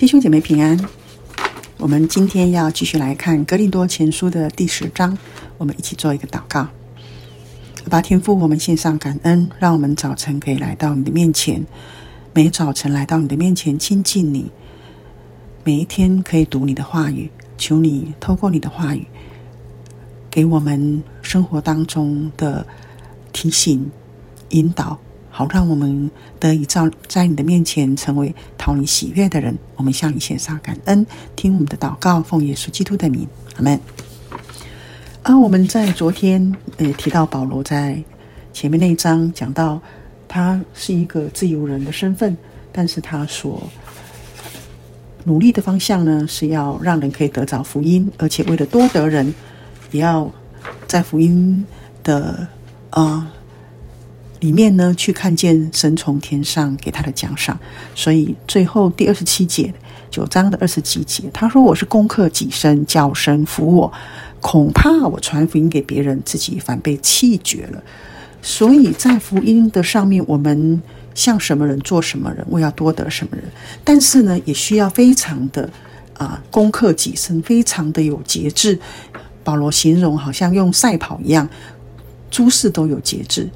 弟兄姐妹平安，我们今天要继续来看《格林多前书》的第十章，我们一起做一个祷告。阿爸天父，我们献上感恩，让我们早晨可以来到你的面前，每早晨来到你的面前亲近你，每一天可以读你的话语，求你透过你的话语，给我们生活当中的提醒、引导。好，让我们得以照在你的面前成为讨你喜悦的人。我们向你献上感恩，听我们的祷告，奉耶稣基督的名，阿门。啊，我们在昨天也提到保罗在前面那一章讲到，他是一个自由人的身份，但是他所努力的方向呢，是要让人可以得着福音，而且为了多得人，也要在福音的啊。里面呢，去看见神从天上给他的奖赏，所以最后第二十七节九章的二十几节，他说：“我是攻克己身，叫神服我，恐怕我传福音给别人，自己反被弃绝了。”所以在福音的上面，我们像什么人做什么人，我要多得什么人，但是呢，也需要非常的啊，攻克己身，非常的有节制。保罗形容好像用赛跑一样，诸事都有节制。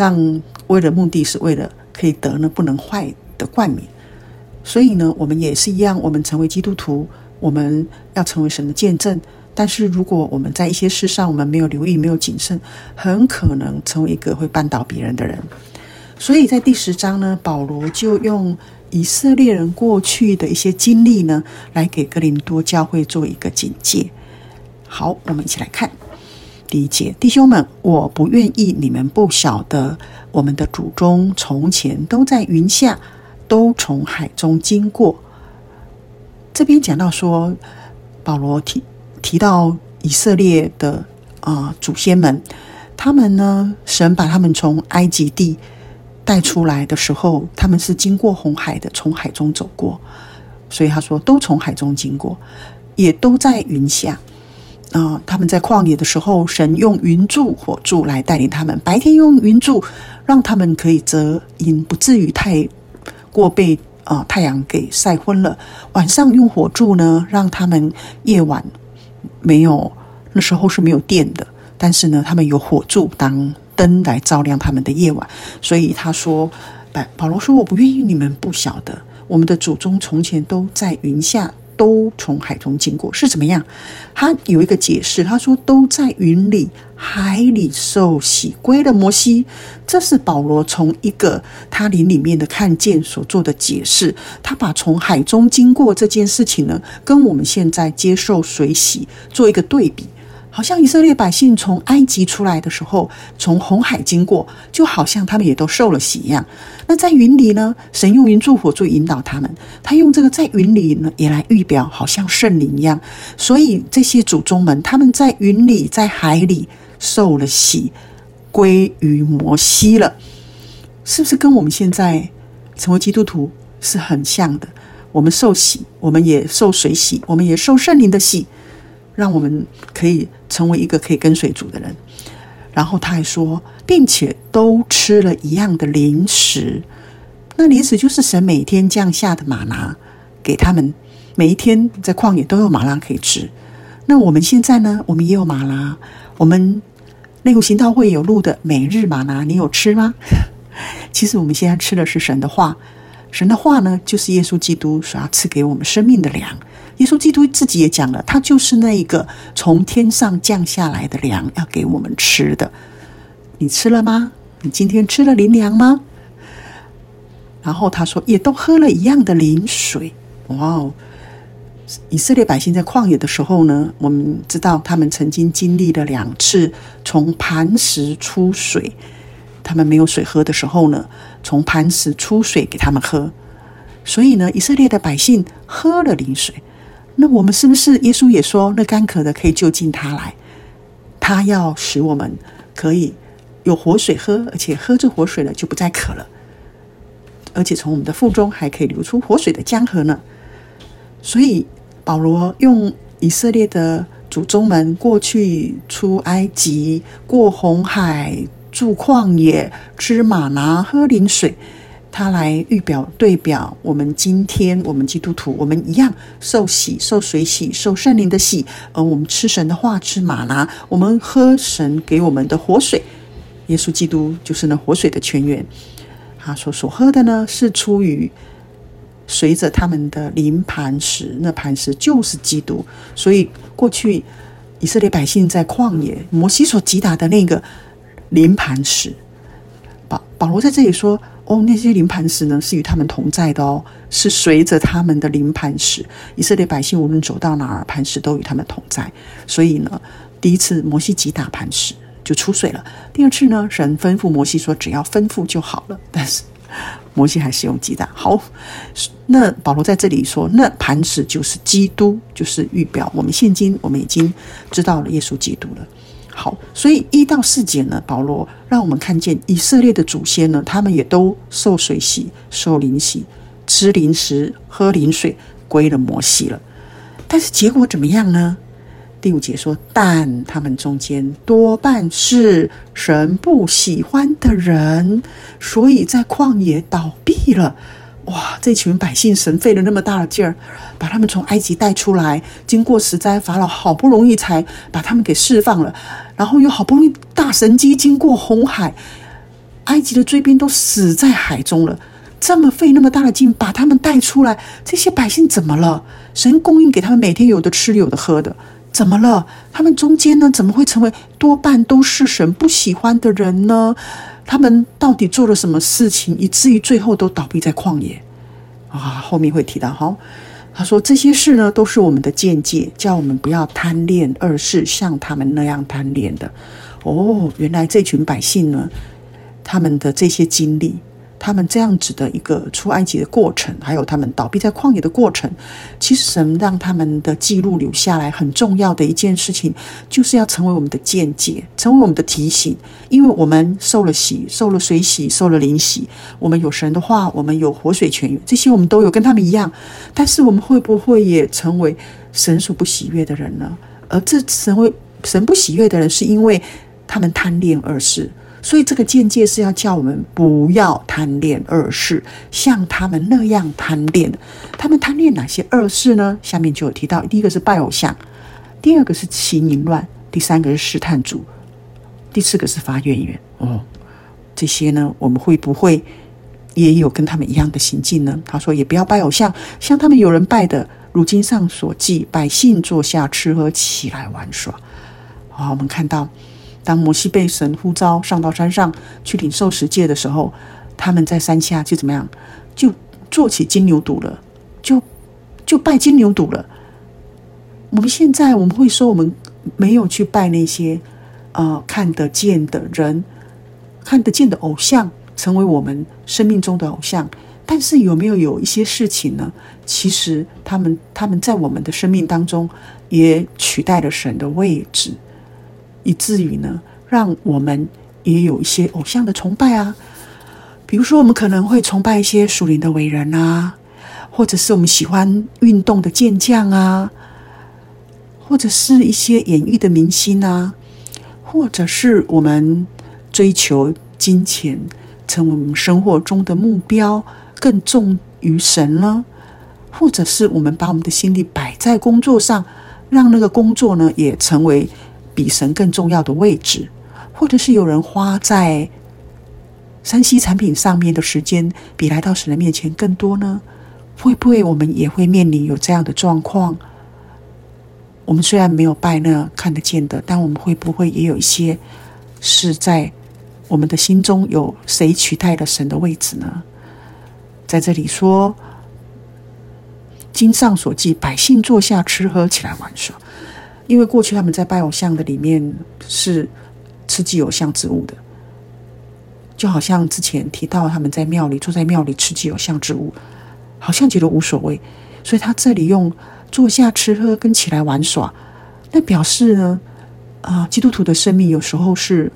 让为了目的是为了可以得呢不能坏的冠冕，所以呢，我们也是一样，我们成为基督徒，我们要成为神的见证。但是如果我们在一些事上我们没有留意、没有谨慎，很可能成为一个会绊倒别人的人。所以在第十章呢，保罗就用以色列人过去的一些经历呢，来给哥林多教会做一个警戒。好，我们一起来看。第一节，弟兄们，我不愿意你们不晓得，我们的祖宗从前都在云下，都从海中经过。这边讲到说，保罗提提到以色列的啊、祖先们，他们呢，神把他们从埃及地带出来的时候，他们是经过红海的，从海中走过，所以他说都从海中经过，也都在云下。啊、他们在旷野的时候，神用云柱火柱来带领他们。白天用云柱让他们可以遮阴，不至于太过被啊、太阳给晒昏了。晚上用火柱呢，让他们夜晚没有，那时候是没有电的，但是呢，他们有火柱当灯来照亮他们的夜晚。所以他说，保保罗说：“我不愿意你们不晓得，我们的祖宗从前都在云下。”都从海中经过是怎么样？他有一个解释，他说都在云里、海里受洗归了摩西。这是保罗从一个他灵里面的看见所做的解释。他把从海中经过这件事情呢，跟我们现在接受水洗做一个对比。好像以色列百姓从埃及出来的时候，从红海经过，就好像他们也都受了洗一样。那在云里呢？神用云柱火柱引导他们，他用这个在云里呢，也来预表，好像圣灵一样。所以这些祖宗们，他们在云里，在海里受了洗，归于摩西了，是不是跟我们现在成为基督徒是很像的？我们受洗，我们也受水洗，我们也受圣灵的洗。让我们可以成为一个可以跟随主的人。然后他还说，并且都吃了一样的零食。那零食就是神每天降下的玛拿给他们，每一天在旷野都有吗哪可以吃。那我们现在呢？我们也有吗哪。我们内湖行道会有录的每日玛拿，你有吃吗？其实我们现在吃的是神的话。神的话呢，就是耶稣基督所要赐给我们生命的粮。耶稣基督自己也讲了，他就是那一个从天上降下来的粮，要给我们吃的。你吃了吗？你今天吃了灵粮吗？然后他说，也都喝了一样的灵水。哇哦！以色列百姓在旷野的时候呢，我们知道他们曾经经历了两次从磐石出水，他们没有水喝的时候呢，从磐石出水给他们喝。所以呢，以色列的百姓喝了灵水。那我们是不是耶稣也说，那干渴的可以就近他来，他要使我们可以有活水喝，而且喝这活水了就不再渴了，而且从我们的腹中还可以流出活水的江河呢？所以保罗用以色列的祖宗们过去出埃及、过红海、住旷野、吃吗哪、喝灵水，它来预表对表我们今天我们基督徒，我们一样受洗、受水洗、受圣灵的洗，而我们吃神的话，吃马拉，我们喝神给我们的活水。耶稣基督就是那活水的泉源。他说所喝的呢，是出于随着他们的灵磐石，那磐石就是基督。所以过去以色列百姓在旷野，摩西所击打的那个灵磐石，保保罗在这里说。哦，那些灵磐石呢，是与他们同在的哦，是随着他们的灵磐石。以色列百姓无论走到哪儿，磐石都与他们同在。所以呢，第一次摩西击打磐石就出水了。第二次呢，神吩咐摩西说，只要吩咐就好了。但是摩西还是用击打。好，那保罗在这里说，那磐石就是基督，就是预表我们现今我们已经知道了耶稣基督了。好，所以一到四节呢，保罗让我们看见以色列的祖先呢，他们也都受水洗、受灵洗、吃灵食、喝灵水，归了摩西了。但是结果怎么样呢？第五节说，但他们中间多半是神不喜欢的人，所以在旷野倒闭了。哇！这群百姓，神费了那么大的劲儿，把他们从埃及带出来，经过十灾，法老好不容易才把他们给释放了，然后又好不容易大神机，经过红海，埃及的追兵都死在海中了。这么费那么大的劲把他们带出来，这些百姓怎么了？神供应给他们每天有的吃有的喝的，怎么了？他们中间呢，怎么会成为多半都是神不喜欢的人呢？他们到底做了什么事情，以至于最后都倒闭在旷野？啊，后面会提到。好，他说这些事呢，都是我们的见解，叫我们不要贪恋而是，像他们那样贪恋的。哦，原来这群百姓呢，他们的这些经历。他们这样子的一个出埃及的过程，还有他们倒闭在旷野的过程，其实神让他们的记录留下来，很重要的一件事情，就是要成为我们的见解，成为我们的提醒。因为我们受了洗，受了水洗，受了灵洗，我们有神的话，我们有活水泉源，这些我们都有，跟他们一样。但是我们会不会也成为神所不喜悦的人呢？而这成为神不喜悦的人，是因为他们贪恋恶事。所以这个见解是要叫我们不要贪恋恶事，像他们那样贪恋。他们贪恋哪些恶事呢？下面就有提到：第一个是拜偶像，第二个是行淫乱，第三个是试探主，第四个是发怨言。哦，这些呢，我们会不会也有跟他们一样的行径呢？他说：也不要拜偶像，像他们有人拜的，如经上所记，百姓坐下吃喝，起来玩耍。好，我们看到。当摩西被神呼召上到山上去领受十诫的时候，他们在山下就怎么样？就做起金牛犊了，就就拜金牛犊了。我们现在我们会说，我们没有去拜那些呃看得见的人，看得见的偶像，成为我们生命中的偶像。但是有没有有一些事情呢？其实他们他们在我们的生命当中也取代了神的位置。以至于呢，让我们也有一些偶像的崇拜啊，比如说我们可能会崇拜一些属灵的伟人啊，或者是我们喜欢运动的健将啊，或者是一些演艺的明星啊，或者是我们追求金钱成为我们生活中的目标更重于神呢，或者是我们把我们的心力摆在工作上，让那个工作呢也成为。比神更重要的位置，或者是有人花在山西产品上面的时间，比来到神的面前更多呢？会不会我们也会面临有这样的状况？我们虽然没有拜那看得见的，但我们会不会也有一些是在我们的心中有谁取代了神的位置呢？在这里说，经上所记，百姓坐下吃喝，起来玩耍。因为过去他们在拜偶像的里面是吃祭偶像之物的，就好像之前提到他们在庙里坐在庙里吃祭偶像之物，好像觉得无所谓。所以他这里用坐下吃喝跟起来玩耍，那表示呢，啊，基督徒的生命有时候是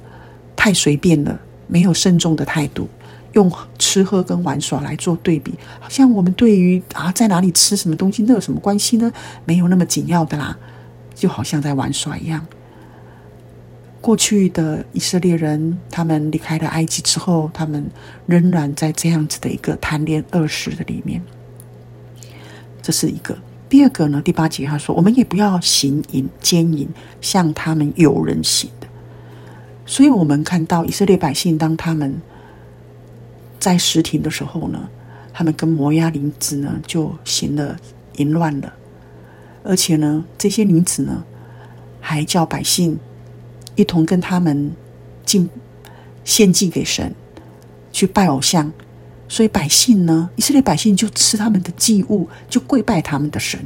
太随便了，没有慎重的态度，用吃喝跟玩耍来做对比，好像我们对于啊在哪里吃什么东西那有什么关系呢？没有那么紧要的啦。就好像在玩耍一样，过去的以色列人，他们离开了埃及之后，他们仍然在这样子的一个贪恋恶事的里面。这是一个。第二个呢，第八节他说：“我们也不要行淫奸淫，像他们有人行的。”所以，我们看到以色列百姓，当他们在什亭的时候呢，他们跟摩押女子呢就行了淫乱了，而且呢，这些女子呢还叫百姓。一同跟他们进献祭给神，去拜偶像，所以百姓呢，以色列百姓就吃他们的祭物，就跪拜他们的神，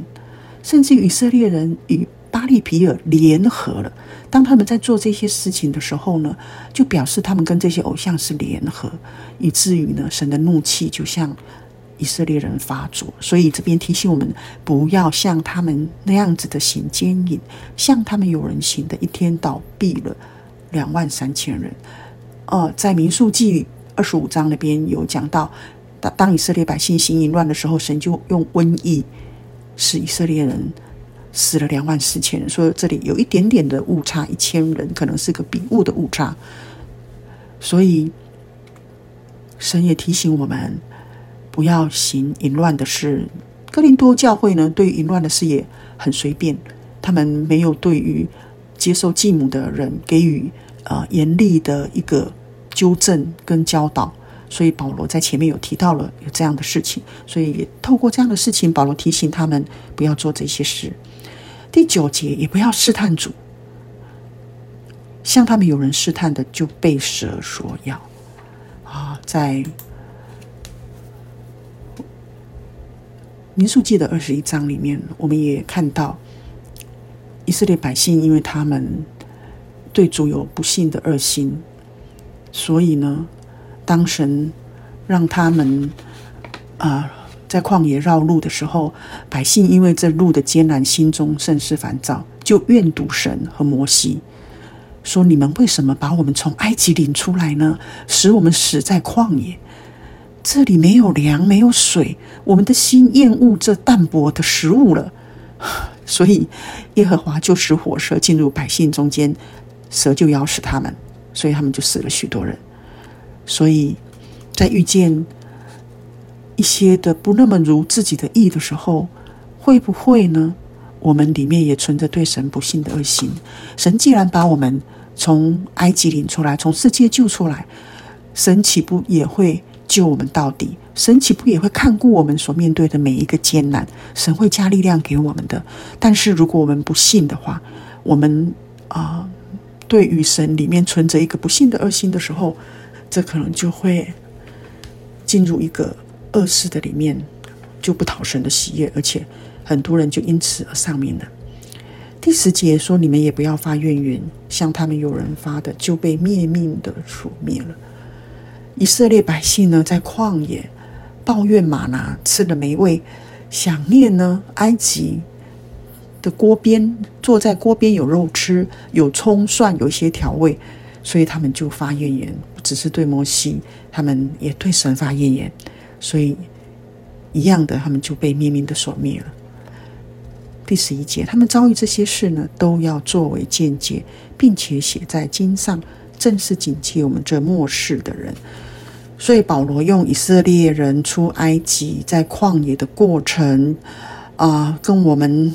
甚至以色列人与巴力皮尔联合了。当他们在做这些事情的时候呢，就表示他们跟这些偶像是联合，以至于呢，神的怒气就像。以色列人发作，所以这边提醒我们不要像他们那样子的行奸淫，像他们有人行的，一天倒闭了两万三千人。呃，在民数记二十五章那边有讲到，当当以色列百姓行淫乱的时候，神就用瘟疫使以色列人死了两万四千人。所以这里有一点点的误差，一千人可能是个笔误的误差。所以神也提醒我们。不要行淫乱的事。哥林多教会呢，对淫乱的事也很随便，他们没有对于接受继母的人给予呃严厉的一个纠正跟教导。所以保罗在前面有提到了有这样的事情，所以也透过这样的事情，保罗提醒他们不要做这些事。第九节，也不要试探主，像他们有人试探的，就被蛇所咬啊，在。民数记的二十一章里面，我们也看到以色列百姓，因为他们对主有不信的恶心，所以呢，当神让他们啊、在旷野绕路的时候，百姓因为这路的艰难，心中甚是烦躁，就怨赌神和摩西，说：“你们为什么把我们从埃及领出来呢？使我们死在旷野。”这里没有粮，没有水，我们的心厌恶这淡薄的食物了，所以耶和华就使火蛇进入百姓中间，蛇就咬死他们，所以他们就死了许多人。所以在遇见一些的不那么如自己的意的时候，会不会呢？我们里面也存着对神不信的恶心。神既然把我们从埃及领出来，从世界救出来，神岂不也会？救我们到底，神岂不也会看顾我们所面对的每一个艰难？神会加力量给我们的。但是如果我们不信的话，我们啊、对于神里面存着一个不信的恶心的时候，这可能就会进入一个恶事的里面，就不讨神的喜悦，而且很多人就因此而丧命了。第十节说：“你们也不要发怨言，像他们有人发的，就被灭命的所灭了。”以色列百姓呢，在旷野抱怨吗哪吃了没味，想念呢埃及的锅边，坐在锅边有肉吃，有葱蒜，有一些调味，所以他们就发怨言，不只是对摩西，他们也对神发怨言，所以一样的，他们就被灭命的所灭了。第十一节，他们遭遇这些事呢，都要作为鉴戒，并且写在经上，正是警戒我们这末世的人。所以保罗用以色列人出埃及在旷野的过程啊、跟我们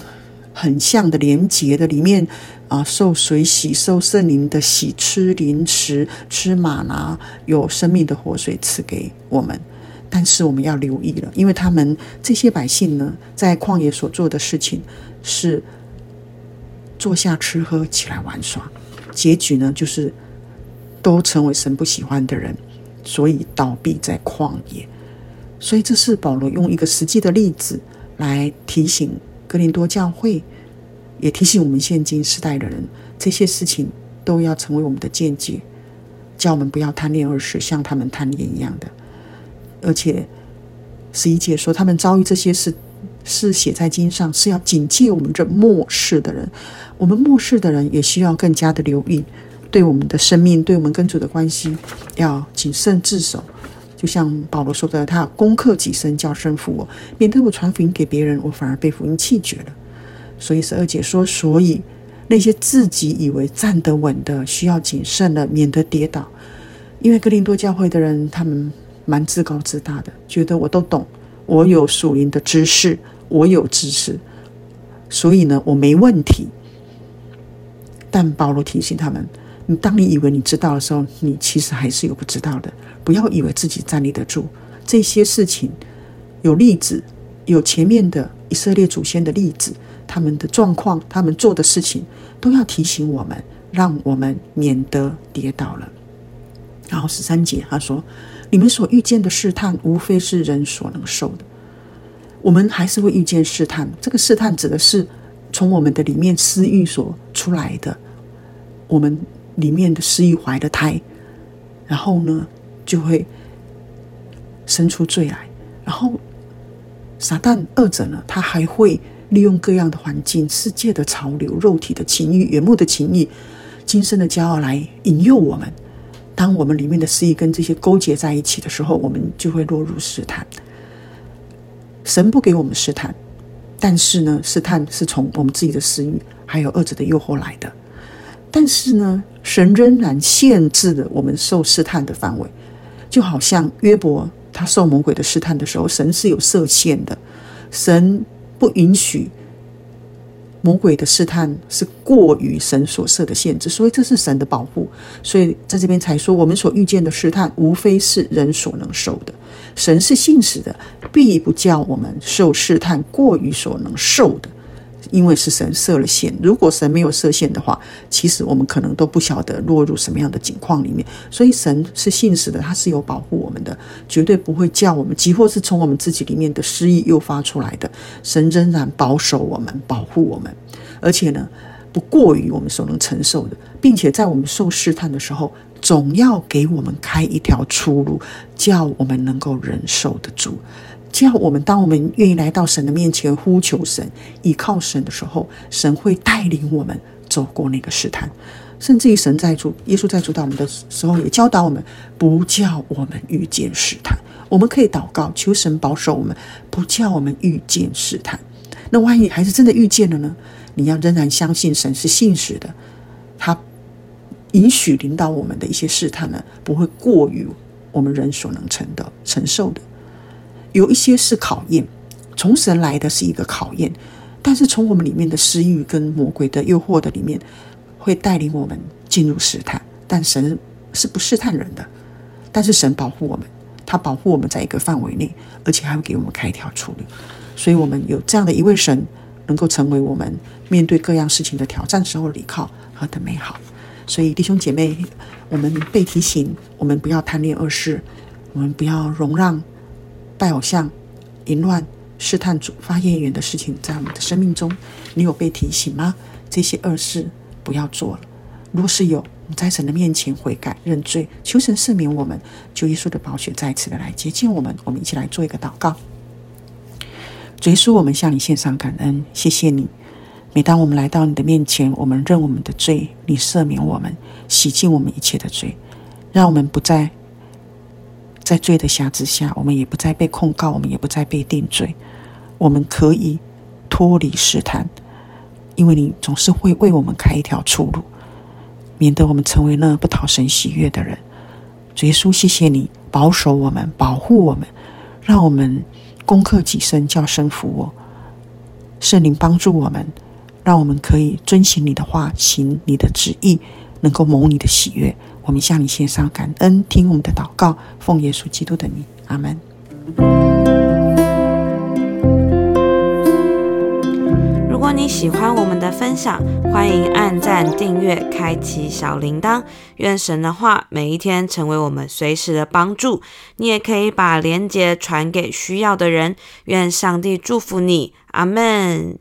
很像的连结的里面啊、受水洗、受圣灵的洗、吃零食、吃马拿，有生命的活水赐给我们。但是我们要留意了，因为他们这些百姓呢，在旷野所做的事情是坐下吃喝，起来玩耍，结局呢就是都成为神不喜欢的人。所以倒闭在旷野，所以这是保罗用一个实际的例子来提醒哥林多教会，也提醒我们现今时代的人，这些事情都要成为我们的见解，叫我们不要贪恋恶事，像他们贪恋一样的。而且十一节说，他们遭遇这些事，是写在经上，是要警戒我们这末世的人。我们末世的人也需要更加的留意。对我们的生命，对我们跟主的关系，要谨慎自守。就像保罗说的，他攻克己身，叫身服我，免得我传福音给别人，我反而被福音弃绝了。所以十二姐说，所以那些自己以为站得稳的，需要谨慎的，免得跌倒。因为哥林多教会的人，他们蛮自高自大的，觉得我都懂，我有属灵的知识，我有知识，所以呢，我没问题。但保罗提醒他们：你当你以为你知道的时候，你其实还是有不知道的。不要以为自己站立得住。这些事情有例子，有前面的以色列祖先的例子，他们的状况，他们做的事情，都要提醒我们，让我们免得跌倒了。然后十三节他说：“你们所遇见的试探，无非是人所能受的。我们还是会遇见试探。这个试探指的是从我们的里面私欲所出来的，我们里面的私欲怀的胎，然后呢，就会生出罪来。然后撒旦二者呢，他还会利用各样的环境、世界的潮流、肉体的情欲、眼目的情欲、今生的骄傲来引诱我们。”当我们里面的私欲跟这些勾结在一起的时候，我们就会落入试探。神不给我们试探，但是呢，试探是从我们自己的私欲还有恶者的诱惑来的。但是呢，神仍然限制了我们受试探的范围，就好像约伯他受魔鬼的试探的时候，神是有设限的，神不允许。魔鬼的试探是过于神所设的限制，所以这是神的保护。所以在这边才说，我们所遇见的试探，无非是人所能受的。神是信实的，必不叫我们受试探过于所能受的。因为是神设了限，如果神没有设限的话，其实我们可能都不晓得落入什么样的境况里面。所以神是信实的，他是有保护我们的，绝对不会叫我们，即或是从我们自己里面的失意诱发出来的，神仍然保守我们，保护我们，而且呢，不过于我们所能承受的，并且在我们受试探的时候，总要给我们开一条出路，叫我们能够忍受得住。叫我们，当我们愿意来到神的面前呼求神、倚靠神的时候，神会带领我们走过那个试探。甚至于神在主耶稣在主导我们的时候，也教导我们不叫我们遇见试探。我们可以祷告，求神保守我们，不叫我们遇见试探。那万一还是真的遇见了呢？你要仍然相信神是信实的，他允许领导我们的一些试探呢，不会过于我们人所能承的承受的。有一些是考验，从神来的是一个考验，但是从我们里面的私欲跟魔鬼的诱惑的里面，会带领我们进入试探。但神是不试探人的，但是神保护我们，他保护我们在一个范围内，而且还会给我们开一条出路。所以，我们有这样的一位神，能够成为我们面对各样事情的挑战时候的依靠，和的美好！所以，弟兄姐妹，我们被提醒，我们不要贪恋恶事，我们不要容让。拜偶像、淫乱、试探主、发怨言的事情，在我们的生命中，你有被提醒吗？这些恶事不要做了。如果是有，我们在神的面前悔改认罪，求神赦免我们，求耶稣的宝血再次的来洁净我们。我们一起来做一个祷告。主耶稣，我们向你献上感恩，谢谢你。每当我们来到你的面前，我们认我们的罪，你赦免我们，洗净我们一切的罪，让我们不再。在罪的辖制下，我们也不再被控告，我们也不再被定罪，我们可以脱离试探，因为你总是会为我们开一条出路，免得我们成为那不讨神喜悦的人。主耶稣，谢谢你保守我们，保护我们，让我们攻克己身，叫神服我。圣灵帮助我们，让我们可以遵行你的话，行你的旨意，能够蒙你的喜悦。我们向你献上感恩，听我们的祷告，奉耶稣基督的名，阿门。如果你喜欢我们的分享，欢迎按赞、订阅、开启小铃铛。愿神的话每一天成为我们随时的帮助。你也可以把连结传给需要的人。愿上帝祝福你，阿门。